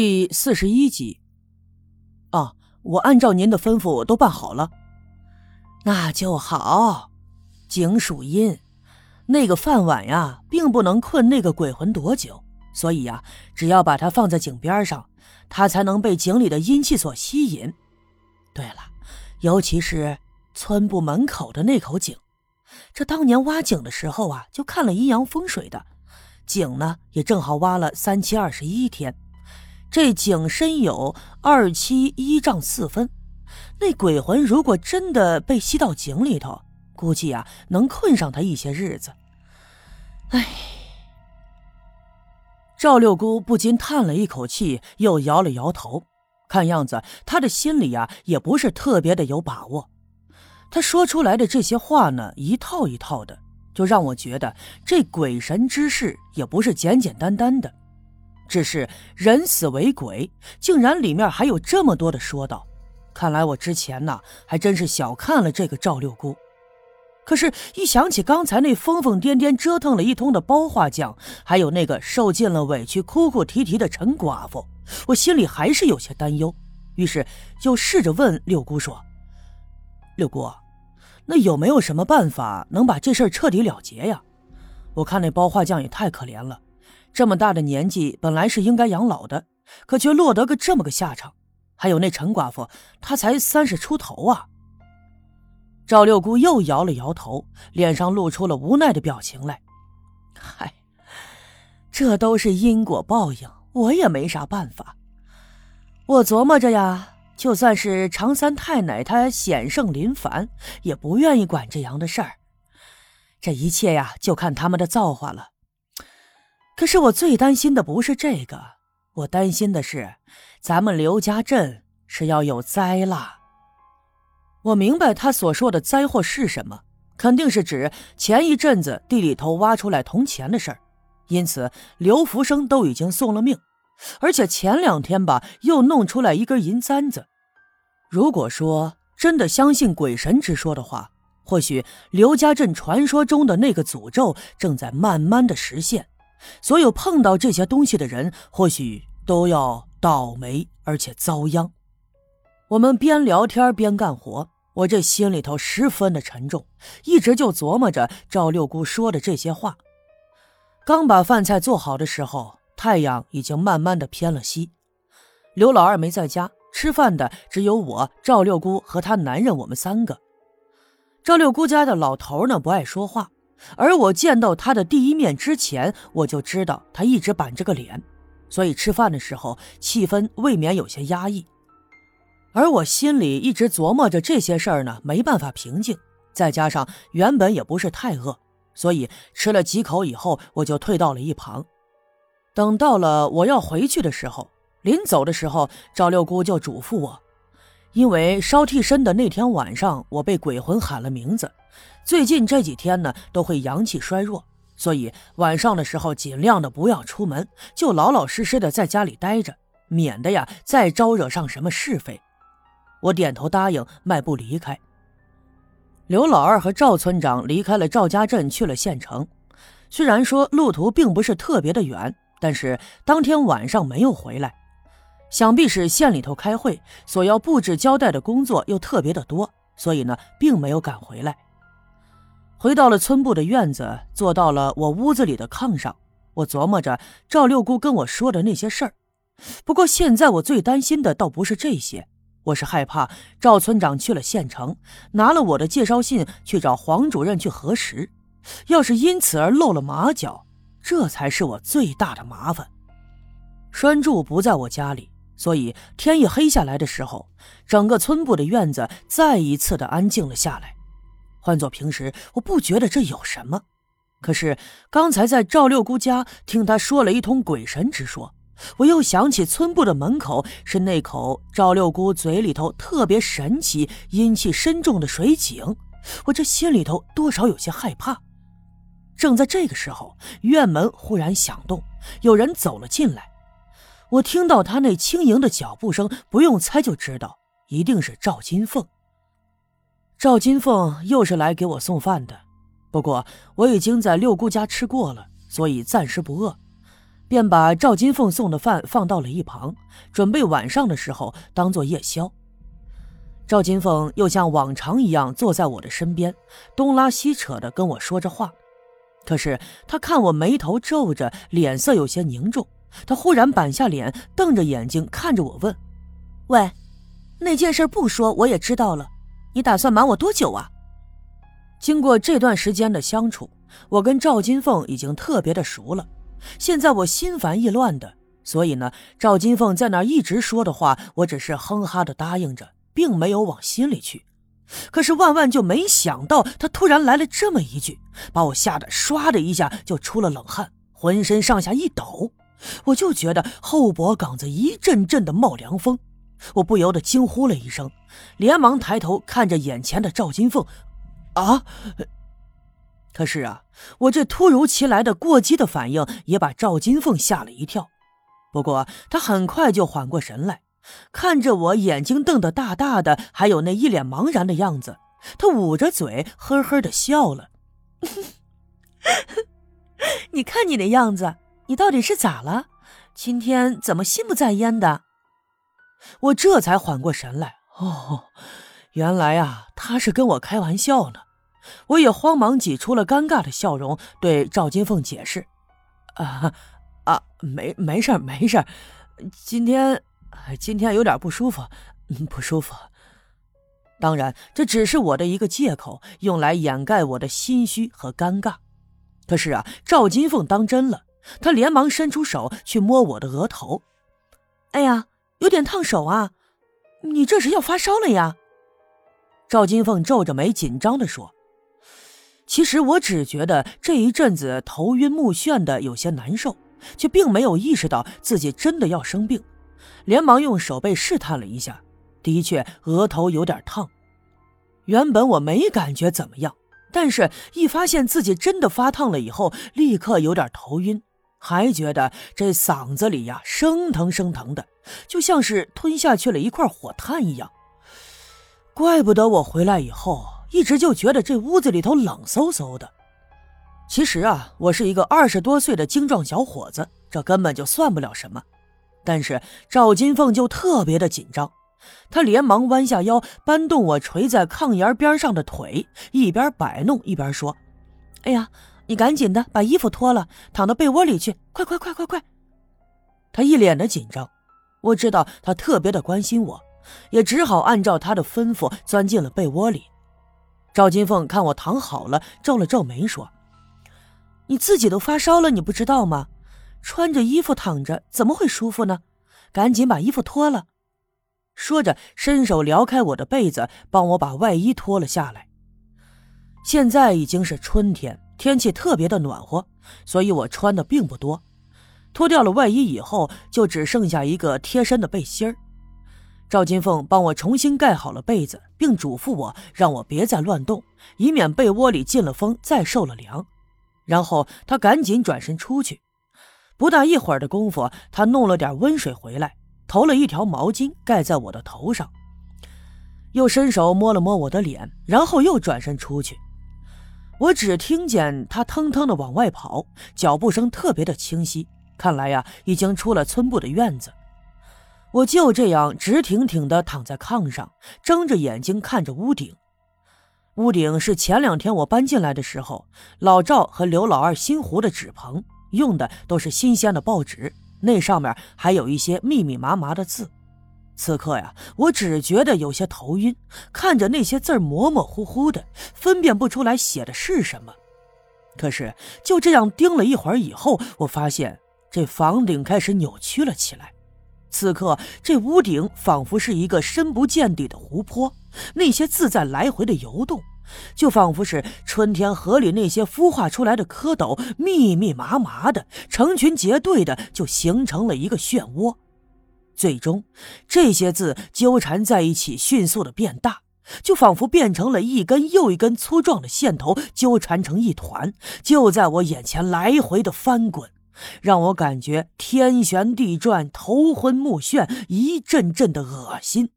第四十一集。啊，我按照您的吩咐都办好了，那就好。井属阴，那个饭碗呀，并不能困那个鬼魂多久，所以呀，只要把它放在井边上，它才能被井里的阴气所吸引。对了，尤其是村部门口的那口井，这当年挖井的时候啊，就看了阴阳风水的，井呢也正好挖了三七二十一天。这井深有二七一丈四分，那鬼魂如果真的被吸到井里头，估计啊能困上他一些日子。唉，赵六姑不禁叹了一口气，又摇了摇头。看样子她的心里呀也不是特别的有把握。她说出来的这些话呢，一套一套的，就让我觉得这鬼神之事也不是简简单单的。只是人死为鬼，竟然里面还有这么多的说道。看来我之前呢，还真是小看了这个赵六姑。可是，一想起刚才那疯疯癫癫折腾了一通的包画匠，还有那个受尽了委屈哭哭啼啼的陈寡妇，我心里还是有些担忧。于是，就试着问六姑说：“六姑，那有没有什么办法能把这事彻底了结呀？我看那包画匠也太可怜了。”这么大的年纪，本来是应该养老的，可却落得个这么个下场。还有那陈寡妇，她才三十出头啊。赵六姑又摇了摇头，脸上露出了无奈的表情来。嗨，这都是因果报应，我也没啥办法。我琢磨着呀，就算是常三太奶她显圣临凡，也不愿意管这样的事儿。这一切呀，就看他们的造化了。可是我最担心的不是这个，我担心的是，咱们刘家镇是要有灾了。我明白他所说的灾祸是什么，肯定是指前一阵子地里头挖出来铜钱的事儿，因此刘福生都已经送了命，而且前两天吧又弄出来一根银簪子。如果说真的相信鬼神之说的话，或许刘家镇传说中的那个诅咒正在慢慢的实现。所有碰到这些东西的人，或许都要倒霉，而且遭殃。我们边聊天边干活，我这心里头十分的沉重，一直就琢磨着赵六姑说的这些话。刚把饭菜做好的时候，太阳已经慢慢的偏了西。刘老二没在家，吃饭的只有我、赵六姑和她男人，我们三个。赵六姑家的老头呢，不爱说话。而我见到他的第一面之前，我就知道他一直板着个脸，所以吃饭的时候气氛未免有些压抑。而我心里一直琢磨着这些事儿呢，没办法平静。再加上原本也不是太饿，所以吃了几口以后，我就退到了一旁。等到了我要回去的时候，临走的时候，赵六姑就嘱咐我，因为烧替身的那天晚上，我被鬼魂喊了名字。最近这几天呢，都会阳气衰弱，所以晚上的时候尽量的不要出门，就老老实实的在家里待着，免得呀再招惹上什么是非。我点头答应，迈步离开。刘老二和赵村长离开了赵家镇，去了县城。虽然说路途并不是特别的远，但是当天晚上没有回来，想必是县里头开会，所要布置交代的工作又特别的多，所以呢，并没有赶回来。回到了村部的院子，坐到了我屋子里的炕上。我琢磨着赵六姑跟我说的那些事儿。不过现在我最担心的倒不是这些，我是害怕赵村长去了县城，拿了我的介绍信去找黄主任去核实。要是因此而露了马脚，这才是我最大的麻烦。栓柱不在我家里，所以天一黑下来的时候，整个村部的院子再一次的安静了下来。换做平时，我不觉得这有什么。可是刚才在赵六姑家听他说了一通鬼神之说，我又想起村部的门口是那口赵六姑嘴里头特别神奇、阴气深重的水井，我这心里头多少有些害怕。正在这个时候，院门忽然响动，有人走了进来。我听到他那轻盈的脚步声，不用猜就知道一定是赵金凤。赵金凤又是来给我送饭的，不过我已经在六姑家吃过了，所以暂时不饿。便把赵金凤送的饭放到了一旁，准备晚上的时候当做夜宵。赵金凤又像往常一样坐在我的身边，东拉西扯的跟我说着话。可是他看我眉头皱着，脸色有些凝重，他忽然板下脸，瞪着眼睛看着我问：“喂，那件事不说我也知道了，你打算瞒我多久啊？”经过这段时间的相处，我跟赵金凤已经特别的熟了。现在我心烦意乱的，所以呢，赵金凤在那一直说的话，我只是哼哈的答应着，并没有往心里去。可是万万就没想到，他突然来了这么一句，把我吓得唰的一下就出了冷汗，浑身上下一抖，我就觉得后脖梗子一阵阵的冒凉风，我不由得惊呼了一声，连忙抬头看着眼前的赵金凤，啊！可是啊，我这突如其来的过激的反应也把赵金凤吓了一跳。不过她很快就缓过神来，看着我眼睛瞪得大大的，还有那一脸茫然的样子，她捂着嘴呵呵的笑了。你看你那样子，你到底是咋了？今天怎么心不在焉的？我这才缓过神来。哦，原来啊，他是跟我开玩笑呢。我也慌忙挤出了尴尬的笑容，对赵金凤解释：“啊啊，没没事没事今天今天有点不舒服，不舒服。当然，这只是我的一个借口，用来掩盖我的心虚和尴尬。可是啊，赵金凤当真了，他连忙伸出手去摸我的额头。哎呀，有点烫手啊！你这是要发烧了呀？”赵金凤皱着眉，紧张地说。其实我只觉得这一阵子头晕目眩的，有些难受，却并没有意识到自己真的要生病，连忙用手背试探了一下，的确额头有点烫。原本我没感觉怎么样，但是一发现自己真的发烫了以后，立刻有点头晕，还觉得这嗓子里呀生疼生疼的，就像是吞下去了一块火炭一样。怪不得我回来以后。一直就觉得这屋子里头冷飕飕的。其实啊，我是一个二十多岁的精壮小伙子，这根本就算不了什么。但是赵金凤就特别的紧张，她连忙弯下腰搬动我垂在炕沿边上的腿，一边摆弄一边说：“哎呀，你赶紧的把衣服脱了，躺到被窝里去，快快快快快！”他一脸的紧张，我知道他特别的关心我，也只好按照他的吩咐钻进了被窝里。赵金凤看我躺好了，皱了皱眉说：“你自己都发烧了，你不知道吗？穿着衣服躺着怎么会舒服呢？赶紧把衣服脱了。”说着，伸手撩开我的被子，帮我把外衣脱了下来。现在已经是春天，天气特别的暖和，所以我穿的并不多。脱掉了外衣以后，就只剩下一个贴身的背心儿。赵金凤帮我重新盖好了被子，并嘱咐我让我别再乱动，以免被窝里进了风再受了凉。然后她赶紧转身出去。不大一会儿的功夫，她弄了点温水回来，投了一条毛巾盖在我的头上，又伸手摸了摸我的脸，然后又转身出去。我只听见他腾腾的往外跑，脚步声特别的清晰，看来呀，已经出了村部的院子。我就这样直挺挺的躺在炕上，睁着眼睛看着屋顶。屋顶是前两天我搬进来的时候，老赵和刘老二新糊的纸棚，用的都是新鲜的报纸，那上面还有一些密密麻麻的字。此刻呀，我只觉得有些头晕，看着那些字模模糊糊的，分辨不出来写的是什么。可是就这样盯了一会儿以后，我发现这房顶开始扭曲了起来。此刻，这屋顶仿佛是一个深不见底的湖泊，那些字在来回的游动，就仿佛是春天河里那些孵化出来的蝌蚪，密密麻麻的，成群结队的，就形成了一个漩涡。最终，这些字纠缠在一起，迅速的变大，就仿佛变成了一根又一根粗壮的线头，纠缠成一团，就在我眼前来回的翻滚。让我感觉天旋地转、头昏目眩，一阵阵的恶心。